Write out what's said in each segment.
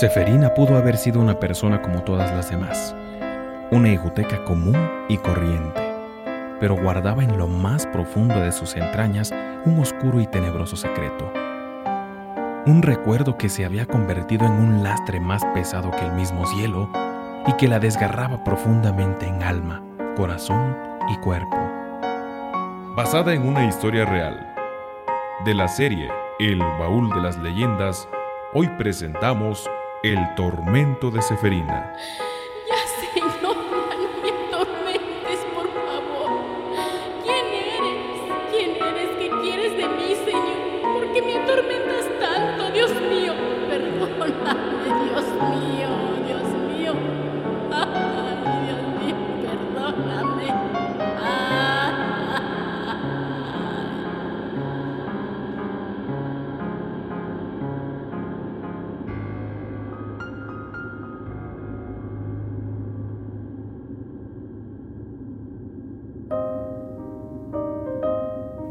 Seferina pudo haber sido una persona como todas las demás, una egoteca común y corriente, pero guardaba en lo más profundo de sus entrañas un oscuro y tenebroso secreto. Un recuerdo que se había convertido en un lastre más pesado que el mismo cielo y que la desgarraba profundamente en alma, corazón y cuerpo. Basada en una historia real, de la serie El Baúl de las Leyendas, hoy presentamos el tormento de Seferina.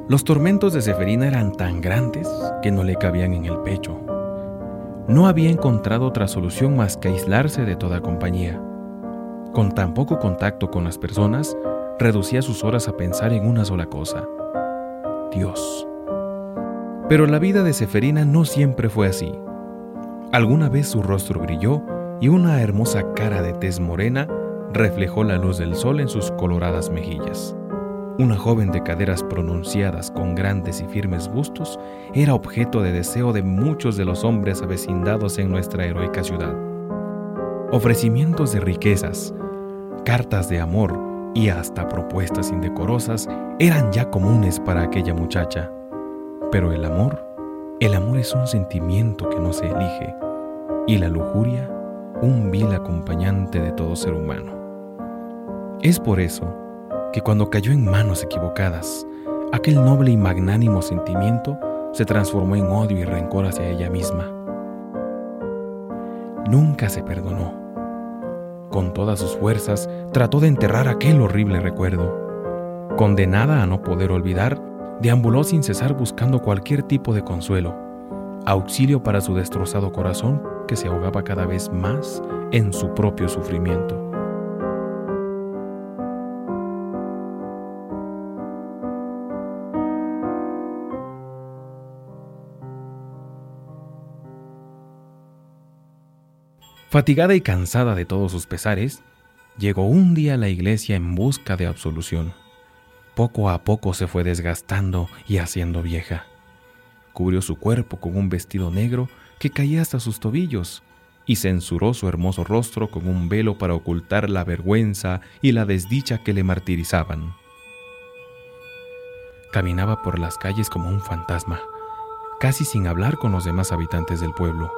Los tormentos de Seferina eran tan grandes que no le cabían en el pecho. No había encontrado otra solución más que aislarse de toda compañía. Con tan poco contacto con las personas, reducía sus horas a pensar en una sola cosa, Dios. Pero la vida de Seferina no siempre fue así. Alguna vez su rostro brilló y una hermosa cara de tez morena reflejó la luz del sol en sus coloradas mejillas. Una joven de caderas pronunciadas con grandes y firmes bustos era objeto de deseo de muchos de los hombres avecindados en nuestra heroica ciudad. Ofrecimientos de riquezas, cartas de amor y hasta propuestas indecorosas eran ya comunes para aquella muchacha. Pero el amor, el amor es un sentimiento que no se elige y la lujuria un vil acompañante de todo ser humano. Es por eso que cuando cayó en manos equivocadas, aquel noble y magnánimo sentimiento se transformó en odio y rencor hacia ella misma. Nunca se perdonó. Con todas sus fuerzas trató de enterrar aquel horrible recuerdo. Condenada a no poder olvidar, deambuló sin cesar buscando cualquier tipo de consuelo, auxilio para su destrozado corazón que se ahogaba cada vez más en su propio sufrimiento. Fatigada y cansada de todos sus pesares, llegó un día a la iglesia en busca de absolución. Poco a poco se fue desgastando y haciendo vieja. Cubrió su cuerpo con un vestido negro que caía hasta sus tobillos y censuró su hermoso rostro con un velo para ocultar la vergüenza y la desdicha que le martirizaban. Caminaba por las calles como un fantasma, casi sin hablar con los demás habitantes del pueblo.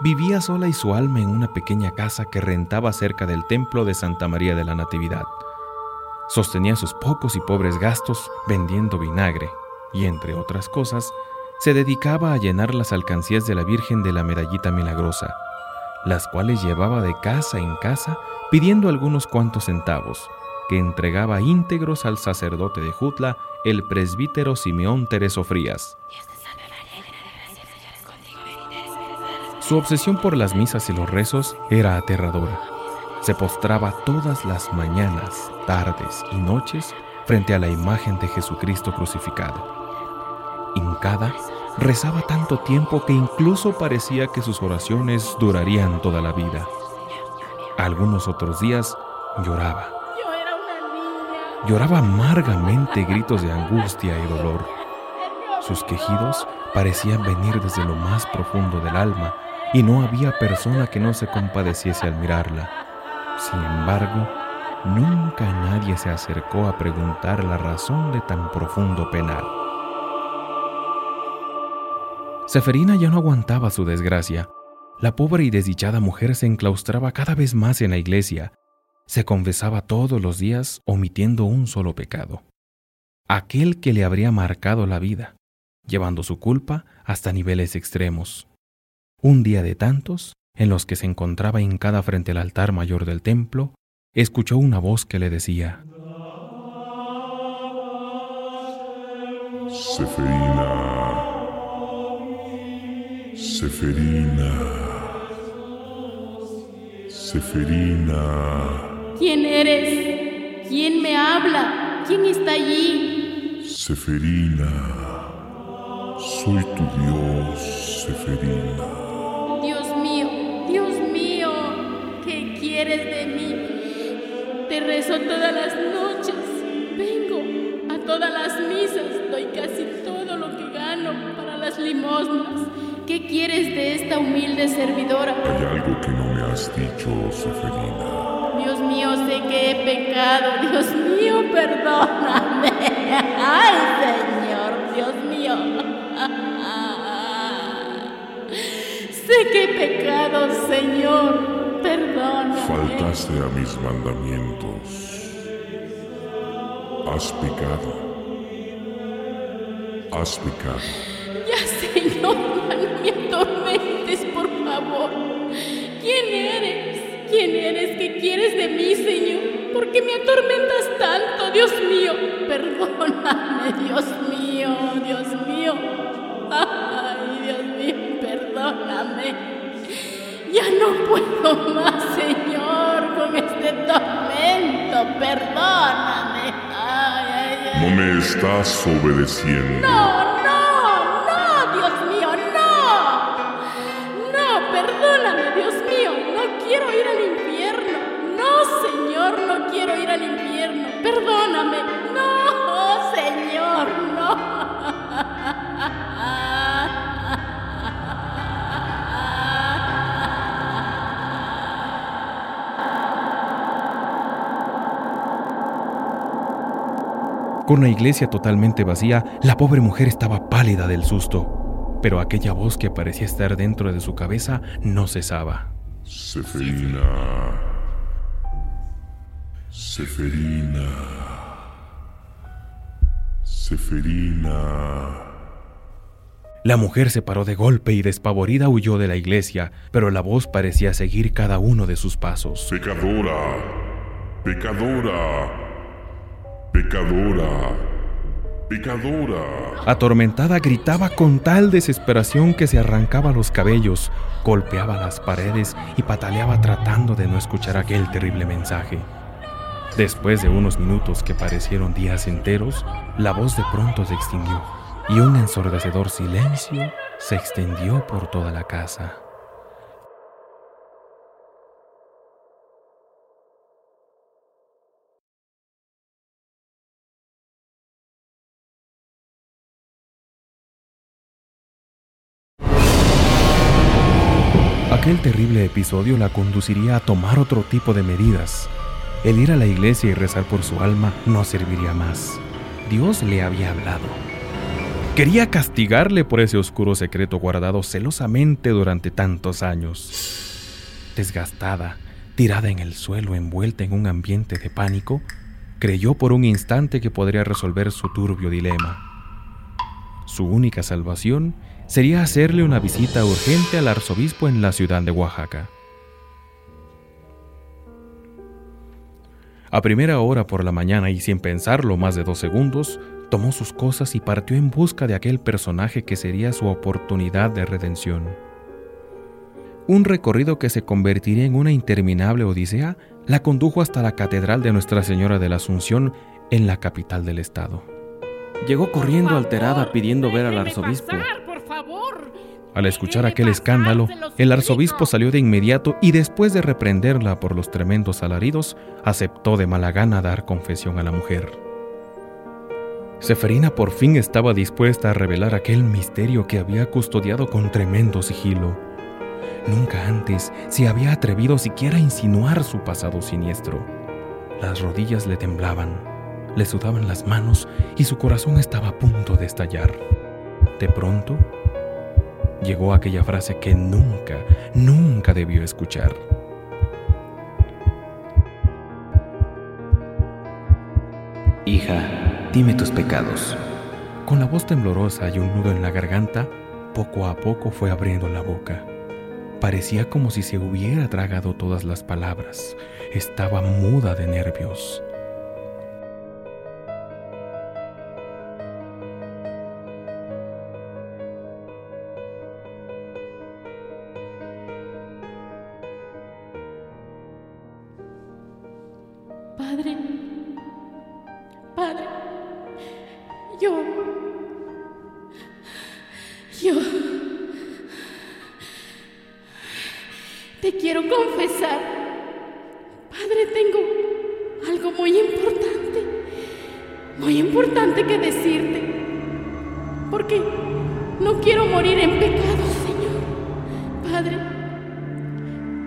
Vivía sola y su alma en una pequeña casa que rentaba cerca del templo de Santa María de la Natividad. Sostenía sus pocos y pobres gastos vendiendo vinagre y, entre otras cosas, se dedicaba a llenar las alcancías de la Virgen de la Medallita Milagrosa, las cuales llevaba de casa en casa pidiendo algunos cuantos centavos, que entregaba íntegros al sacerdote de Jutla, el presbítero Simeón Tereso Frías. Su obsesión por las misas y los rezos era aterradora. Se postraba todas las mañanas, tardes y noches frente a la imagen de Jesucristo crucificado. Hincada, rezaba tanto tiempo que incluso parecía que sus oraciones durarían toda la vida. Algunos otros días lloraba. Lloraba amargamente gritos de angustia y dolor. Sus quejidos parecían venir desde lo más profundo del alma y no había persona que no se compadeciese al mirarla. Sin embargo, nunca nadie se acercó a preguntar la razón de tan profundo penar. Seferina ya no aguantaba su desgracia La pobre y desdichada mujer se enclaustraba cada vez más en la iglesia, se confesaba todos los días omitiendo un solo pecado, aquel que le habría marcado la vida, llevando su culpa hasta niveles extremos. Un día de tantos, en los que se encontraba hincada frente al altar mayor del templo, escuchó una voz que le decía, Seferina, Seferina. Seferina. ¿Quién eres? ¿Quién me habla? ¿Quién está allí? Seferina. Soy tu Dios, Seferina. Quieres de mí? Te rezo todas las noches. Vengo a todas las misas. Doy casi todo lo que gano para las limosnas. ¿Qué quieres de esta humilde servidora? Hay algo que no me has dicho, Seferina. Dios mío, sé que he pecado. Dios mío, perdóname. Ay, Señor, Dios mío. Sé que he pecado, Señor. Perdóname. Faltaste a mis mandamientos. Has pecado. Has pecado. Ya, Señor, no me atormentes, por favor. ¿Quién eres? ¿Quién eres? ¿Qué quieres de mí, Señor? ¿Por qué me atormentas tanto, Dios mío? Perdóname, Dios mío, Dios mío. Ay, Dios mío, perdóname. Ya no puedo más, Señor, con este tormento. Perdóname. Ay, ay, ay. No me estás obedeciendo. No, Con la iglesia totalmente vacía, la pobre mujer estaba pálida del susto, pero aquella voz que parecía estar dentro de su cabeza no cesaba. Seferina. Seferina. Seferina. La mujer se paró de golpe y despavorida huyó de la iglesia, pero la voz parecía seguir cada uno de sus pasos. Pecadora. Pecadora. Pecadora. Picadura. Atormentada gritaba con tal desesperación que se arrancaba los cabellos, golpeaba las paredes y pataleaba tratando de no escuchar aquel terrible mensaje. Después de unos minutos que parecieron días enteros, la voz de pronto se extinguió y un ensordecedor silencio se extendió por toda la casa. Aquel terrible episodio la conduciría a tomar otro tipo de medidas. El ir a la iglesia y rezar por su alma no serviría más. Dios le había hablado. Quería castigarle por ese oscuro secreto guardado celosamente durante tantos años. Desgastada, tirada en el suelo, envuelta en un ambiente de pánico, creyó por un instante que podría resolver su turbio dilema. Su única salvación sería hacerle una visita urgente al arzobispo en la ciudad de Oaxaca. A primera hora por la mañana y sin pensarlo más de dos segundos, tomó sus cosas y partió en busca de aquel personaje que sería su oportunidad de redención. Un recorrido que se convertiría en una interminable odisea la condujo hasta la Catedral de Nuestra Señora de la Asunción en la capital del estado. Llegó corriendo alterada pidiendo ver al arzobispo. Al escuchar aquel escándalo, el arzobispo salió de inmediato y después de reprenderla por los tremendos alaridos, aceptó de mala gana dar confesión a la mujer. Seferina por fin estaba dispuesta a revelar aquel misterio que había custodiado con tremendo sigilo. Nunca antes se había atrevido siquiera a insinuar su pasado siniestro. Las rodillas le temblaban, le sudaban las manos y su corazón estaba a punto de estallar. De pronto, llegó aquella frase que nunca, nunca debió escuchar. Hija, dime tus pecados. Con la voz temblorosa y un nudo en la garganta, poco a poco fue abriendo la boca. Parecía como si se hubiera tragado todas las palabras. Estaba muda de nervios. Padre, Padre, yo, yo te quiero confesar. Padre, tengo algo muy importante, muy importante que decirte, porque no quiero morir en pecado, Señor. Padre,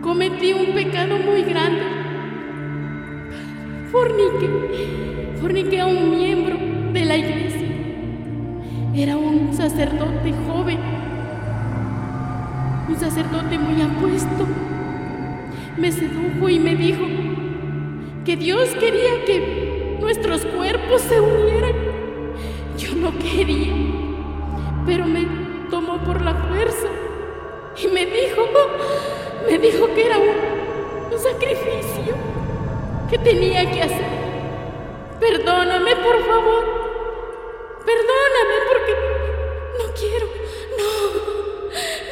cometí un pecado muy grande forniqué, a un miembro de la iglesia. Era un sacerdote joven, un sacerdote muy apuesto. Me sedujo y me dijo que Dios quería que nuestros cuerpos se unieran. Yo no quería, pero me tomó por la fuerza y me dijo, me dijo que era un, sacrificio ¿Qué tenía que hacer? Por favor. Perdóname porque no quiero, no,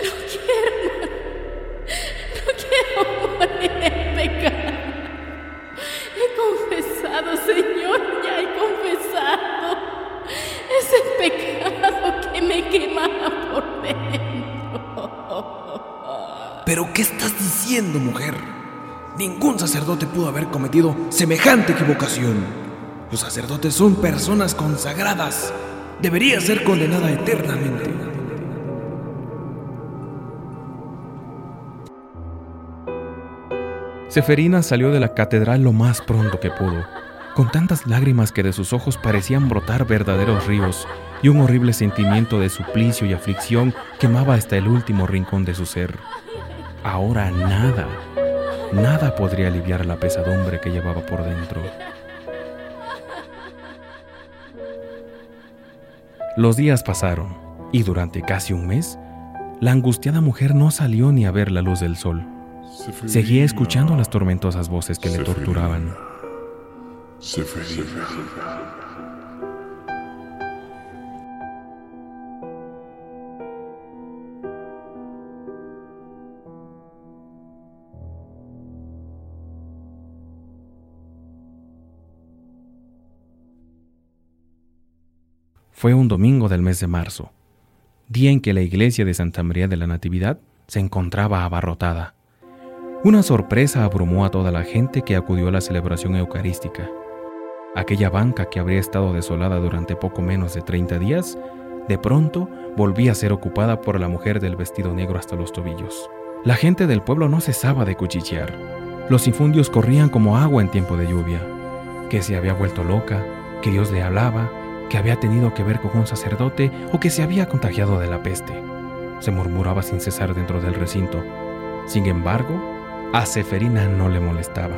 no quiero, no quiero morir en pecado. He confesado, Señor, ya he confesado ese pecado que me quemaba por dentro. ¿Pero qué estás diciendo, mujer? Ningún sacerdote pudo haber cometido semejante equivocación. Los sacerdotes son personas consagradas. Debería ser condenada eternamente. Seferina salió de la catedral lo más pronto que pudo, con tantas lágrimas que de sus ojos parecían brotar verdaderos ríos y un horrible sentimiento de suplicio y aflicción quemaba hasta el último rincón de su ser. Ahora nada, Nada podría aliviar la pesadumbre que llevaba por dentro. Los días pasaron y durante casi un mes, la angustiada mujer no salió ni a ver la luz del sol. Seguía escuchando las tormentosas voces que le torturaban. Fue un domingo del mes de marzo, día en que la iglesia de Santa María de la Natividad se encontraba abarrotada. Una sorpresa abrumó a toda la gente que acudió a la celebración eucarística. Aquella banca que habría estado desolada durante poco menos de 30 días, de pronto volvía a ser ocupada por la mujer del vestido negro hasta los tobillos. La gente del pueblo no cesaba de cuchichear. Los infundios corrían como agua en tiempo de lluvia. Que se había vuelto loca, que Dios le hablaba, que había tenido que ver con un sacerdote o que se había contagiado de la peste. Se murmuraba sin cesar dentro del recinto. Sin embargo, a Seferina no le molestaba.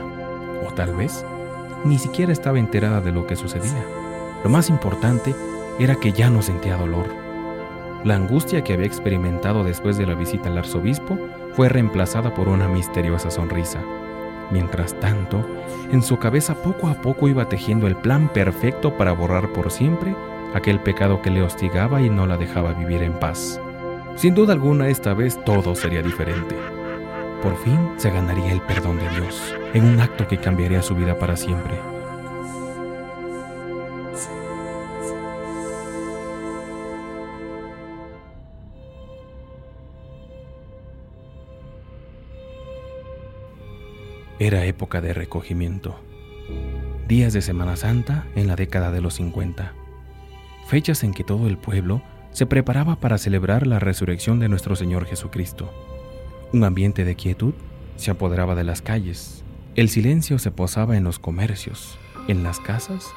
O tal vez ni siquiera estaba enterada de lo que sucedía. Lo más importante era que ya no sentía dolor. La angustia que había experimentado después de la visita al arzobispo fue reemplazada por una misteriosa sonrisa. Mientras tanto, en su cabeza poco a poco iba tejiendo el plan perfecto para borrar por siempre aquel pecado que le hostigaba y no la dejaba vivir en paz. Sin duda alguna esta vez todo sería diferente. Por fin se ganaría el perdón de Dios, en un acto que cambiaría su vida para siempre. Era época de recogimiento. Días de Semana Santa en la década de los 50. Fechas en que todo el pueblo se preparaba para celebrar la resurrección de nuestro Señor Jesucristo. Un ambiente de quietud se apoderaba de las calles. El silencio se posaba en los comercios, en las casas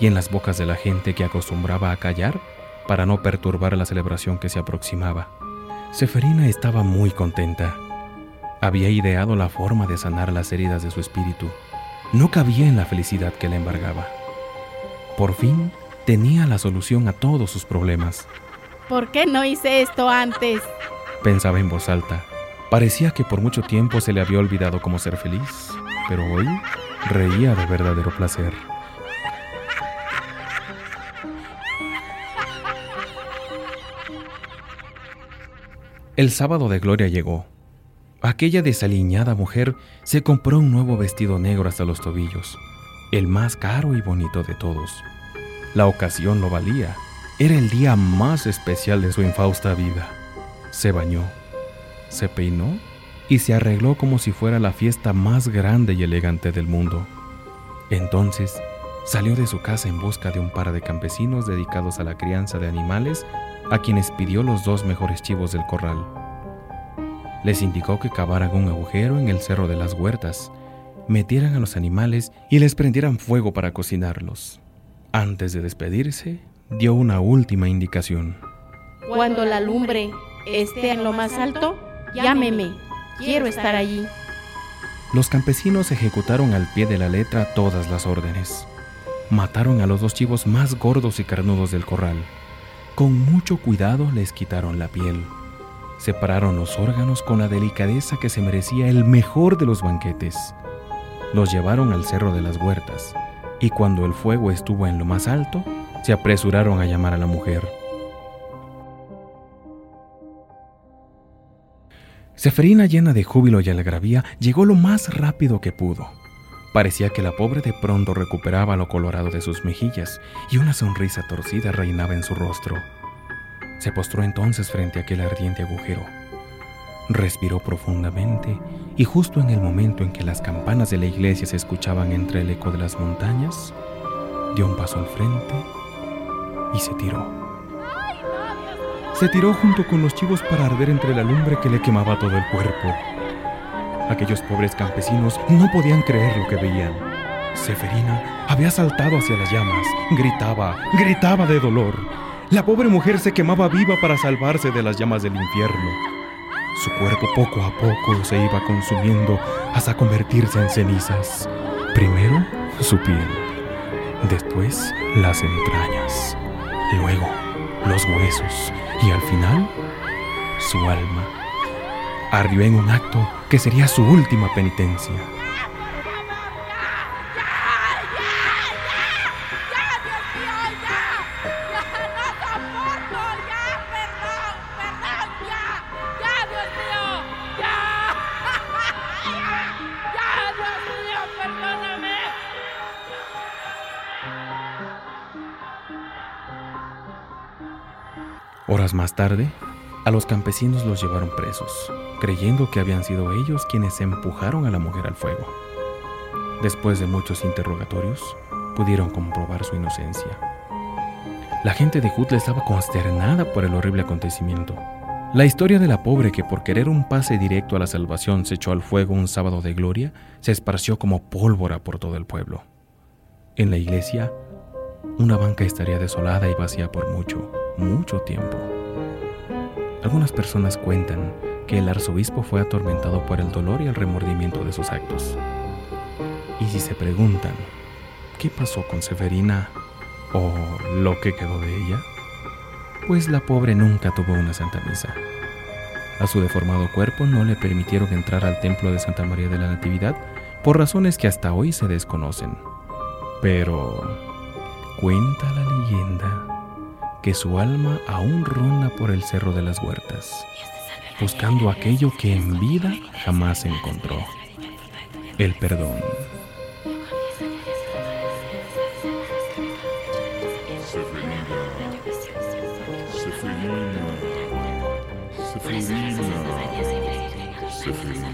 y en las bocas de la gente que acostumbraba a callar para no perturbar la celebración que se aproximaba. Seferina estaba muy contenta. Había ideado la forma de sanar las heridas de su espíritu. No cabía en la felicidad que le embargaba. Por fin tenía la solución a todos sus problemas. ¿Por qué no hice esto antes? Pensaba en voz alta. Parecía que por mucho tiempo se le había olvidado cómo ser feliz, pero hoy reía de verdadero placer. El sábado de gloria llegó. Aquella desaliñada mujer se compró un nuevo vestido negro hasta los tobillos, el más caro y bonito de todos. La ocasión lo valía. Era el día más especial de su infausta vida. Se bañó, se peinó y se arregló como si fuera la fiesta más grande y elegante del mundo. Entonces salió de su casa en busca de un par de campesinos dedicados a la crianza de animales a quienes pidió los dos mejores chivos del corral. Les indicó que cavaran un agujero en el cerro de las huertas, metieran a los animales y les prendieran fuego para cocinarlos. Antes de despedirse, dio una última indicación. Cuando la lumbre esté en lo más alto, llámeme. Quiero estar allí. Los campesinos ejecutaron al pie de la letra todas las órdenes. Mataron a los dos chivos más gordos y carnudos del corral. Con mucho cuidado les quitaron la piel. Separaron los órganos con la delicadeza que se merecía el mejor de los banquetes. Los llevaron al cerro de las huertas y cuando el fuego estuvo en lo más alto, se apresuraron a llamar a la mujer. Seferina, llena de júbilo y algarabía, llegó lo más rápido que pudo. Parecía que la pobre de pronto recuperaba lo colorado de sus mejillas y una sonrisa torcida reinaba en su rostro. Se postró entonces frente a aquel ardiente agujero. Respiró profundamente y justo en el momento en que las campanas de la iglesia se escuchaban entre el eco de las montañas, dio un paso al frente y se tiró. Se tiró junto con los chivos para arder entre la lumbre que le quemaba todo el cuerpo. Aquellos pobres campesinos no podían creer lo que veían. Seferina había saltado hacia las llamas, gritaba, gritaba de dolor. La pobre mujer se quemaba viva para salvarse de las llamas del infierno. Su cuerpo poco a poco se iba consumiendo hasta convertirse en cenizas. Primero su piel, después las entrañas, luego los huesos y al final su alma ardió en un acto que sería su última penitencia. Horas más tarde, a los campesinos los llevaron presos, creyendo que habían sido ellos quienes empujaron a la mujer al fuego. Después de muchos interrogatorios, pudieron comprobar su inocencia. La gente de Hutle estaba consternada por el horrible acontecimiento. La historia de la pobre que por querer un pase directo a la salvación se echó al fuego un sábado de gloria se esparció como pólvora por todo el pueblo. En la iglesia, una banca estaría desolada y vacía por mucho mucho tiempo. Algunas personas cuentan que el arzobispo fue atormentado por el dolor y el remordimiento de sus actos. Y si se preguntan, ¿qué pasó con Severina o lo que quedó de ella? Pues la pobre nunca tuvo una santa misa. A su deformado cuerpo no le permitieron entrar al templo de Santa María de la Natividad por razones que hasta hoy se desconocen. Pero cuenta la leyenda que su alma aún ronda por el cerro de las huertas, buscando aquello que en vida jamás encontró, el perdón. Seferina,